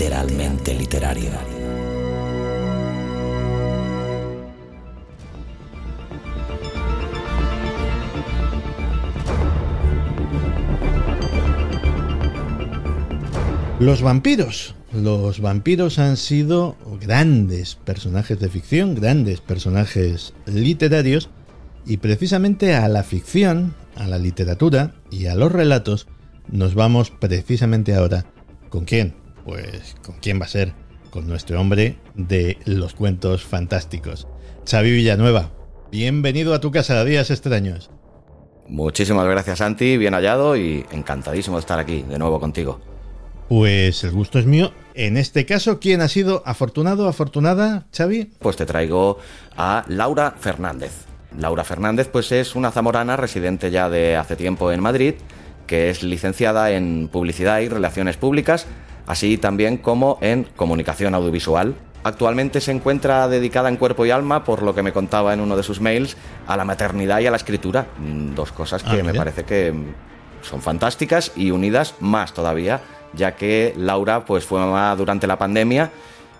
Literalmente literario. Los vampiros. Los vampiros han sido grandes personajes de ficción, grandes personajes literarios, y precisamente a la ficción, a la literatura y a los relatos nos vamos precisamente ahora. ¿Con quién? Pues con quién va a ser, con nuestro hombre de los cuentos fantásticos. Xavi Villanueva, bienvenido a tu casa, Días Extraños. Muchísimas gracias Santi, bien hallado y encantadísimo de estar aquí de nuevo contigo. Pues el gusto es mío. En este caso, ¿quién ha sido afortunado, afortunada, Xavi? Pues te traigo a Laura Fernández. Laura Fernández pues es una zamorana residente ya de hace tiempo en Madrid, que es licenciada en Publicidad y Relaciones Públicas, así también como en Comunicación Audiovisual. Actualmente se encuentra dedicada en cuerpo y alma, por lo que me contaba en uno de sus mails, a la maternidad y a la escritura. Mm, Dos cosas que Ah, me parece que son fantásticas y unidas más todavía, ya que Laura pues fue mamá durante la pandemia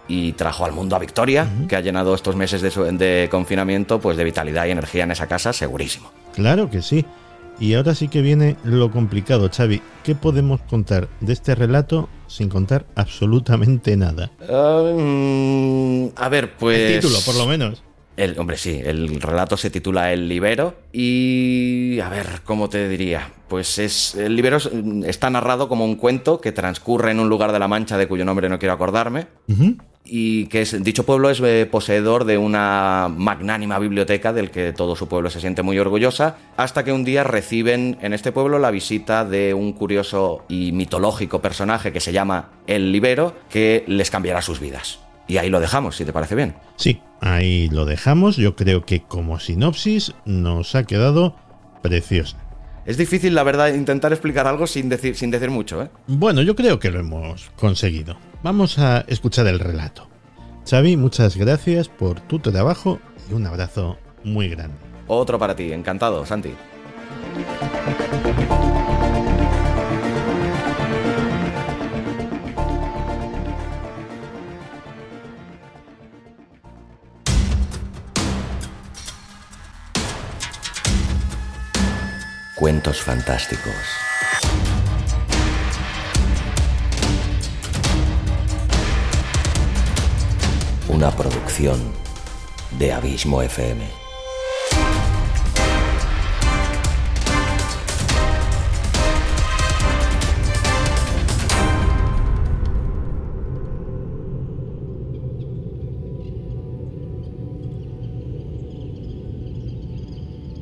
y trajo al mundo a Victoria, que ha llenado estos meses de, su- de confinamiento pues de vitalidad y energía en esa casa, segurísimo. Claro que sí. Y ahora sí que viene lo complicado, Xavi. ¿Qué podemos contar de este relato sin contar absolutamente nada? Mm, a ver, pues... El título, por lo menos. El, hombre, sí, el relato se titula El Libero y... A ver, ¿cómo te diría? Pues es... El Libero es- está narrado como un cuento que transcurre en un lugar de la Mancha de cuyo nombre no quiero acordarme. Y que es, dicho pueblo es eh, poseedor de una magnánima biblioteca del que todo su pueblo se siente muy orgullosa, hasta que un día reciben en este pueblo la visita de un curioso y mitológico personaje que se llama El Libero, que les cambiará sus vidas. Y ahí lo dejamos, si te parece bien. Sí, ahí lo dejamos. Yo creo que como sinopsis nos ha quedado preciosa. Es difícil, la verdad, intentar explicar algo sin decir, sin decir mucho, ¿eh? Bueno, yo creo que lo hemos conseguido. Vamos a escuchar el relato. Xavi, muchas gracias por tu trabajo y un abrazo muy grande. Otro para ti, encantado, Santi. Cuentos fantásticos. Una producción de Abismo FM.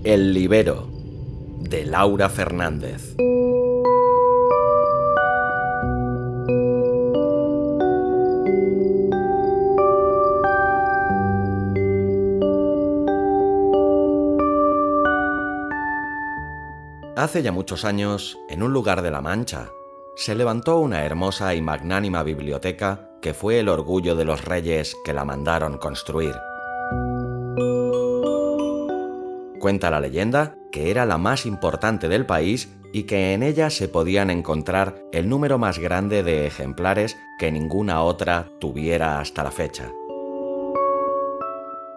El Libero de Laura Fernández. Hace ya muchos años, en un lugar de la Mancha, se levantó una hermosa y magnánima biblioteca que fue el orgullo de los reyes que la mandaron construir. Cuenta la leyenda que era la más importante del país y que en ella se podían encontrar el número más grande de ejemplares que ninguna otra tuviera hasta la fecha.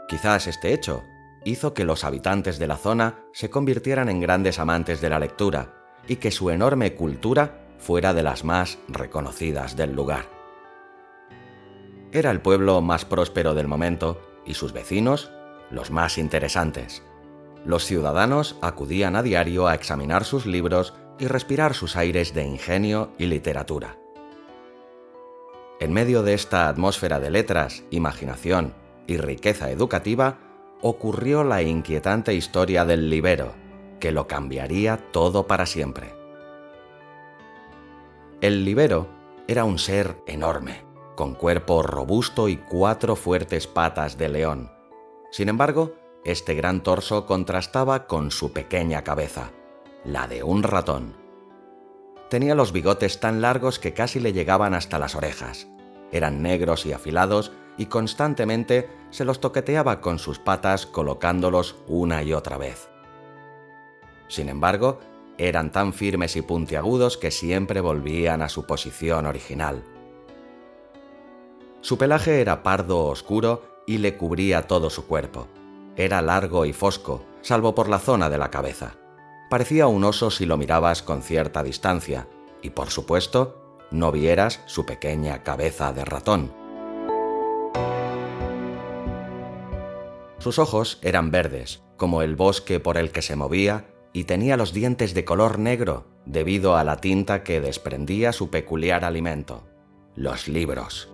Quizás este hecho hizo que los habitantes de la zona se convirtieran en grandes amantes de la lectura y que su enorme cultura fuera de las más reconocidas del lugar. Era el pueblo más próspero del momento y sus vecinos los más interesantes. Los ciudadanos acudían a diario a examinar sus libros y respirar sus aires de ingenio y literatura. En medio de esta atmósfera de letras, imaginación y riqueza educativa, ocurrió la inquietante historia del libero, que lo cambiaría todo para siempre. El libero era un ser enorme, con cuerpo robusto y cuatro fuertes patas de león. Sin embargo, este gran torso contrastaba con su pequeña cabeza, la de un ratón. Tenía los bigotes tan largos que casi le llegaban hasta las orejas. Eran negros y afilados y constantemente se los toqueteaba con sus patas colocándolos una y otra vez. Sin embargo, eran tan firmes y puntiagudos que siempre volvían a su posición original. Su pelaje era pardo oscuro y le cubría todo su cuerpo. Era largo y fosco, salvo por la zona de la cabeza. Parecía un oso si lo mirabas con cierta distancia, y por supuesto, no vieras su pequeña cabeza de ratón. Sus ojos eran verdes, como el bosque por el que se movía, y tenía los dientes de color negro debido a la tinta que desprendía su peculiar alimento, los libros.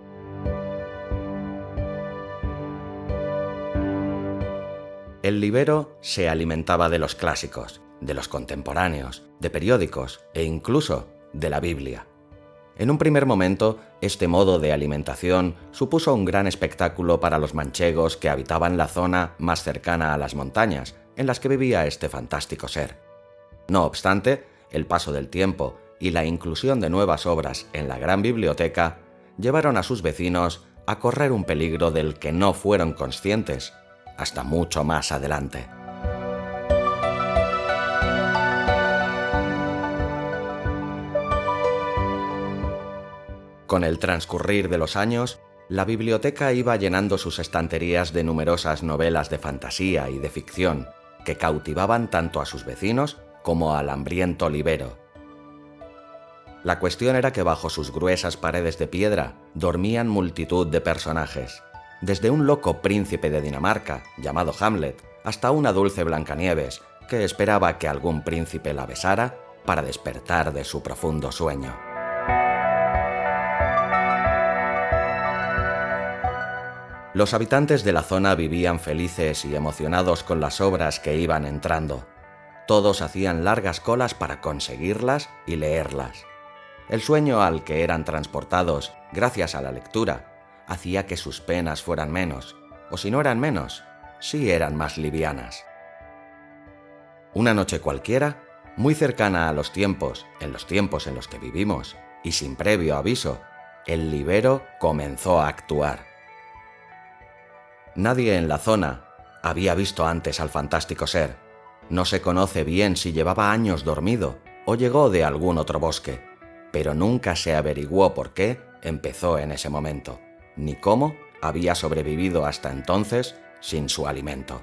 El libero se alimentaba de los clásicos, de los contemporáneos, de periódicos e incluso de la Biblia. En un primer momento, este modo de alimentación supuso un gran espectáculo para los manchegos que habitaban la zona más cercana a las montañas, en las que vivía este fantástico ser. No obstante, el paso del tiempo y la inclusión de nuevas obras en la gran biblioteca llevaron a sus vecinos a correr un peligro del que no fueron conscientes hasta mucho más adelante. Con el transcurrir de los años, la biblioteca iba llenando sus estanterías de numerosas novelas de fantasía y de ficción, que cautivaban tanto a sus vecinos como al hambriento libero. La cuestión era que bajo sus gruesas paredes de piedra dormían multitud de personajes, desde un loco príncipe de Dinamarca, llamado Hamlet, hasta una dulce Blancanieves, que esperaba que algún príncipe la besara para despertar de su profundo sueño. Los habitantes de la zona vivían felices y emocionados con las obras que iban entrando. Todos hacían largas colas para conseguirlas y leerlas. El sueño al que eran transportados, gracias a la lectura, hacía que sus penas fueran menos, o si no eran menos, sí eran más livianas. Una noche cualquiera, muy cercana a los tiempos, en los tiempos en los que vivimos, y sin previo aviso, el libero comenzó a actuar. Nadie en la zona había visto antes al fantástico ser. No se conoce bien si llevaba años dormido o llegó de algún otro bosque, pero nunca se averiguó por qué empezó en ese momento, ni cómo había sobrevivido hasta entonces sin su alimento.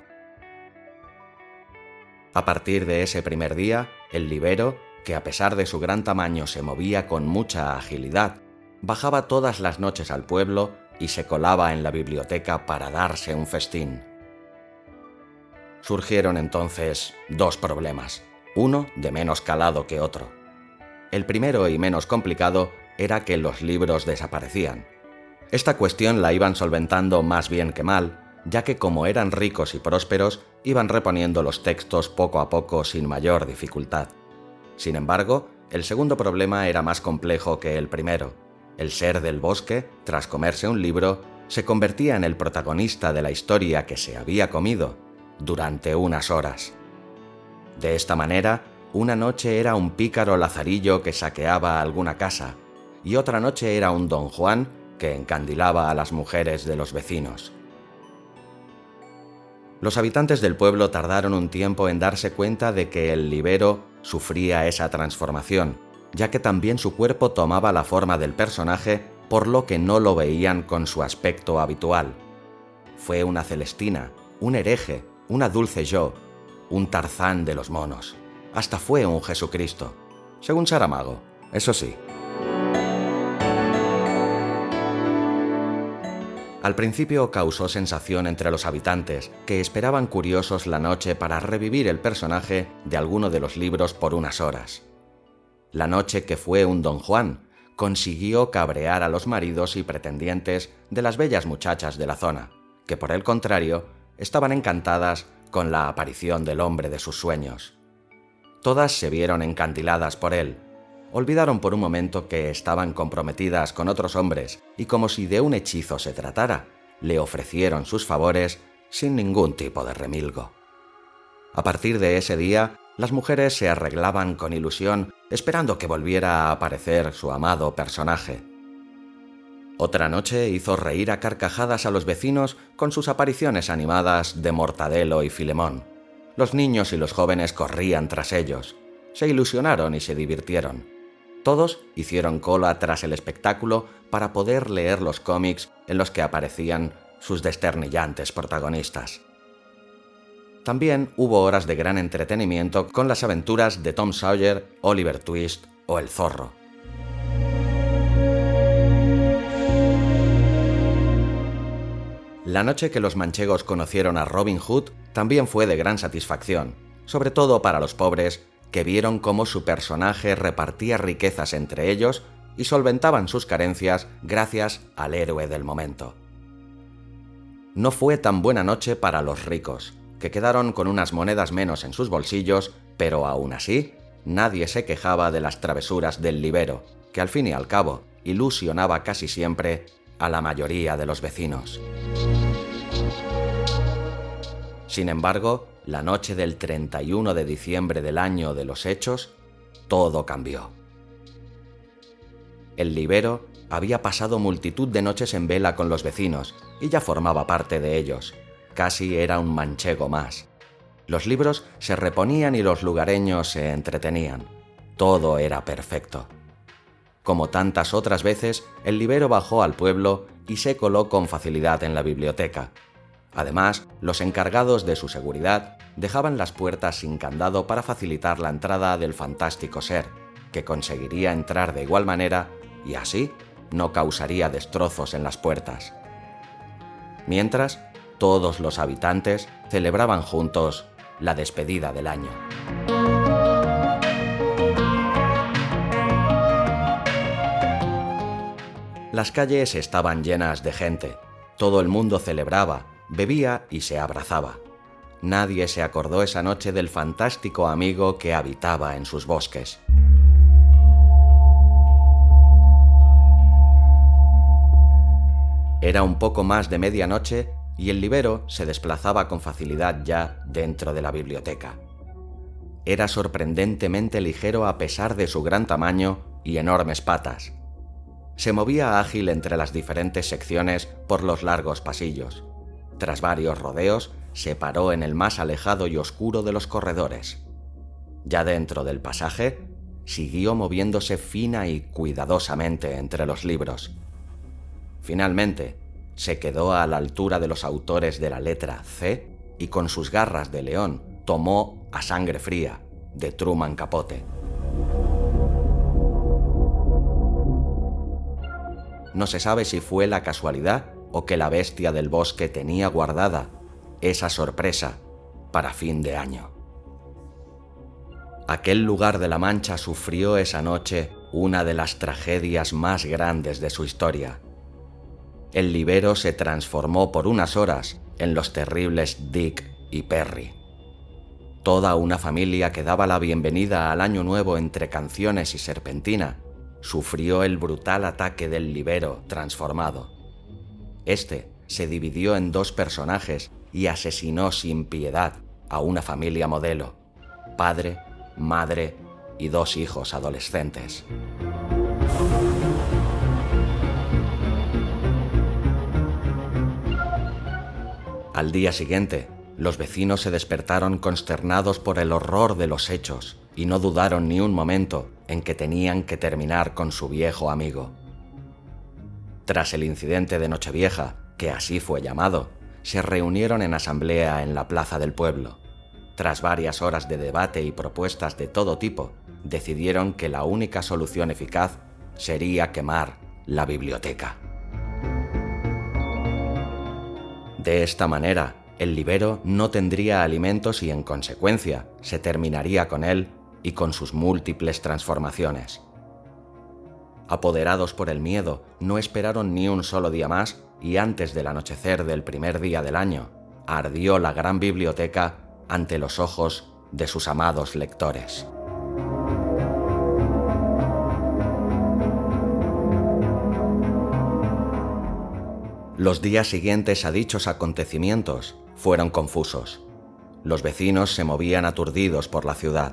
A partir de ese primer día, el libero, que a pesar de su gran tamaño se movía con mucha agilidad, bajaba todas las noches al pueblo y se colaba en la biblioteca para darse un festín. Surgieron entonces dos problemas, uno de menos calado que otro. El primero y menos complicado era que los libros desaparecían. Esta cuestión la iban solventando más bien que mal, ya que como eran ricos y prósperos, iban reponiendo los textos poco a poco sin mayor dificultad. Sin embargo, el segundo problema era más complejo que el primero, el ser del bosque, tras comerse un libro, se convertía en el protagonista de la historia que se había comido durante unas horas. De esta manera, una noche era un pícaro lazarillo que saqueaba alguna casa, y otra noche era un don Juan que encandilaba a las mujeres de los vecinos. Los habitantes del pueblo tardaron un tiempo en darse cuenta de que el libero sufría esa transformación, ya que también su cuerpo tomaba la forma del personaje, por lo que no lo veían con su aspecto habitual. Fue una Celestina, un hereje, una dulce yo, un Tarzán de los monos. Hasta fue un Jesucristo, según Saramago, eso sí. Al principio causó sensación entre los habitantes, que esperaban curiosos la noche para revivir el personaje de alguno de los libros por unas horas. La noche que fue un don Juan, consiguió cabrear a los maridos y pretendientes de las bellas muchachas de la zona, que por el contrario estaban encantadas con la aparición del hombre de sus sueños. Todas se vieron encandiladas por él, olvidaron por un momento que estaban comprometidas con otros hombres y como si de un hechizo se tratara, le ofrecieron sus favores sin ningún tipo de remilgo. A partir de ese día, las mujeres se arreglaban con ilusión esperando que volviera a aparecer su amado personaje. Otra noche hizo reír a carcajadas a los vecinos con sus apariciones animadas de Mortadelo y Filemón. Los niños y los jóvenes corrían tras ellos, se ilusionaron y se divirtieron. Todos hicieron cola tras el espectáculo para poder leer los cómics en los que aparecían sus desternillantes protagonistas. También hubo horas de gran entretenimiento con las aventuras de Tom Sawyer, Oliver Twist o El Zorro. La noche que los manchegos conocieron a Robin Hood también fue de gran satisfacción, sobre todo para los pobres que vieron cómo su personaje repartía riquezas entre ellos y solventaban sus carencias gracias al héroe del momento. No fue tan buena noche para los ricos, que quedaron con unas monedas menos en sus bolsillos, pero aún así, nadie se quejaba de las travesuras del libero, que al fin y al cabo ilusionaba casi siempre a la mayoría de los vecinos. Sin embargo, la noche del 31 de diciembre del año de los hechos, todo cambió. El libero había pasado multitud de noches en vela con los vecinos y ya formaba parte de ellos, Casi era un manchego más. Los libros se reponían y los lugareños se entretenían. Todo era perfecto. Como tantas otras veces, el libero bajó al pueblo y se coló con facilidad en la biblioteca. Además, los encargados de su seguridad dejaban las puertas sin candado para facilitar la entrada del fantástico ser, que conseguiría entrar de igual manera y así no causaría destrozos en las puertas. Mientras, todos los habitantes celebraban juntos la despedida del año. Las calles estaban llenas de gente. Todo el mundo celebraba, bebía y se abrazaba. Nadie se acordó esa noche del fantástico amigo que habitaba en sus bosques. Era un poco más de medianoche y el libero se desplazaba con facilidad ya dentro de la biblioteca. Era sorprendentemente ligero a pesar de su gran tamaño y enormes patas. Se movía ágil entre las diferentes secciones por los largos pasillos. Tras varios rodeos, se paró en el más alejado y oscuro de los corredores. Ya dentro del pasaje, siguió moviéndose fina y cuidadosamente entre los libros. Finalmente, se quedó a la altura de los autores de la letra C y con sus garras de león tomó a sangre fría de Truman Capote. No se sabe si fue la casualidad o que la bestia del bosque tenía guardada esa sorpresa para fin de año. Aquel lugar de la Mancha sufrió esa noche una de las tragedias más grandes de su historia el libero se transformó por unas horas en los terribles Dick y Perry. Toda una familia que daba la bienvenida al año nuevo entre canciones y serpentina sufrió el brutal ataque del libero transformado. Este se dividió en dos personajes y asesinó sin piedad a una familia modelo, padre, madre y dos hijos adolescentes. Al día siguiente, los vecinos se despertaron consternados por el horror de los hechos y no dudaron ni un momento en que tenían que terminar con su viejo amigo. Tras el incidente de Nochevieja, que así fue llamado, se reunieron en asamblea en la plaza del pueblo. Tras varias horas de debate y propuestas de todo tipo, decidieron que la única solución eficaz sería quemar la biblioteca. De esta manera, el libero no tendría alimentos y en consecuencia se terminaría con él y con sus múltiples transformaciones. Apoderados por el miedo, no esperaron ni un solo día más y antes del anochecer del primer día del año, ardió la gran biblioteca ante los ojos de sus amados lectores. Los días siguientes a dichos acontecimientos fueron confusos. Los vecinos se movían aturdidos por la ciudad.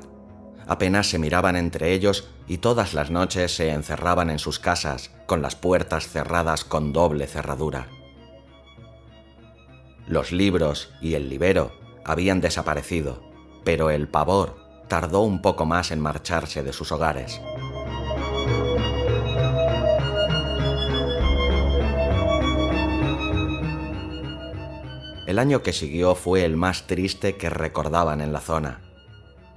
Apenas se miraban entre ellos y todas las noches se encerraban en sus casas con las puertas cerradas con doble cerradura. Los libros y el libero habían desaparecido, pero el pavor tardó un poco más en marcharse de sus hogares. El año que siguió fue el más triste que recordaban en la zona.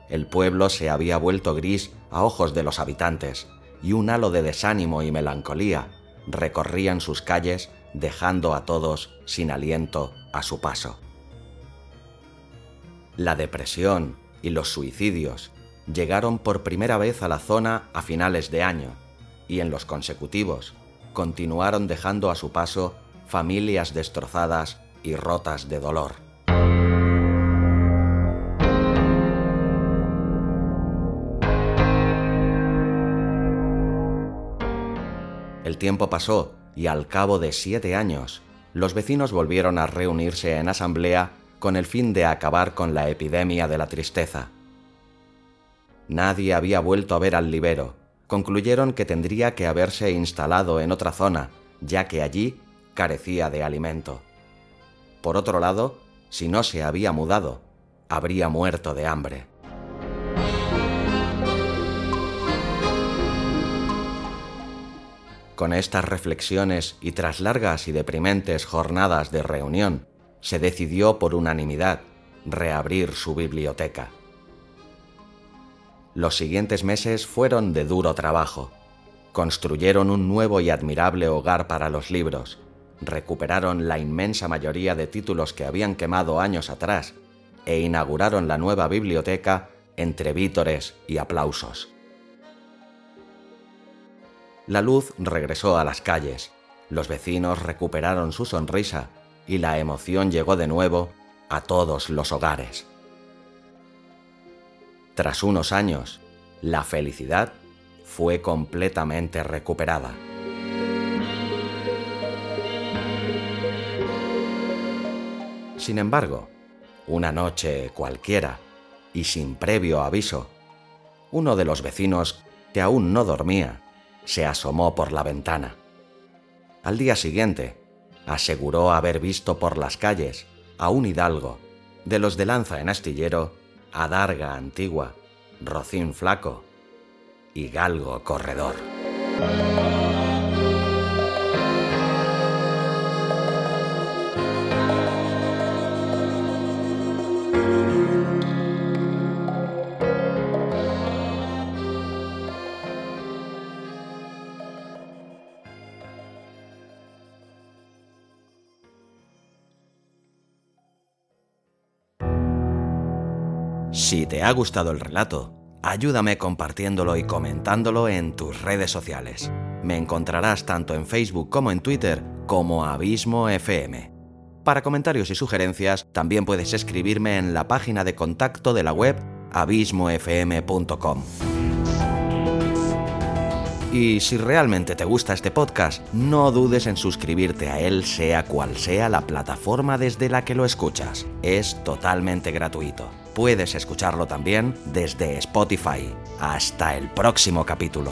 El pueblo se había vuelto gris a ojos de los habitantes y un halo de desánimo y melancolía recorrían sus calles dejando a todos sin aliento a su paso. La depresión y los suicidios llegaron por primera vez a la zona a finales de año y en los consecutivos continuaron dejando a su paso familias destrozadas y rotas de dolor. El tiempo pasó y al cabo de siete años, los vecinos volvieron a reunirse en asamblea con el fin de acabar con la epidemia de la tristeza. Nadie había vuelto a ver al libero. Concluyeron que tendría que haberse instalado en otra zona, ya que allí carecía de alimento. Por otro lado, si no se había mudado, habría muerto de hambre. Con estas reflexiones y tras largas y deprimentes jornadas de reunión, se decidió por unanimidad reabrir su biblioteca. Los siguientes meses fueron de duro trabajo. Construyeron un nuevo y admirable hogar para los libros, recuperaron la inmensa mayoría de títulos que habían quemado años atrás e inauguraron la nueva biblioteca entre vítores y aplausos. La luz regresó a las calles, los vecinos recuperaron su sonrisa y la emoción llegó de nuevo a todos los hogares. Tras unos años, la felicidad fue completamente recuperada. Sin embargo, una noche cualquiera, y sin previo aviso, uno de los vecinos, que aún no dormía, se asomó por la ventana. Al día siguiente, aseguró haber visto por las calles a un hidalgo, de los de lanza en astillero, adarga antigua, rocín flaco y galgo corredor. Ha gustado el relato, ayúdame compartiéndolo y comentándolo en tus redes sociales. Me encontrarás tanto en Facebook como en Twitter como Abismo FM. Para comentarios y sugerencias, también puedes escribirme en la página de contacto de la web abismofm.com. Y si realmente te gusta este podcast, no dudes en suscribirte a él sea cual sea la plataforma desde la que lo escuchas. Es totalmente gratuito. Puedes escucharlo también desde Spotify. Hasta el próximo capítulo.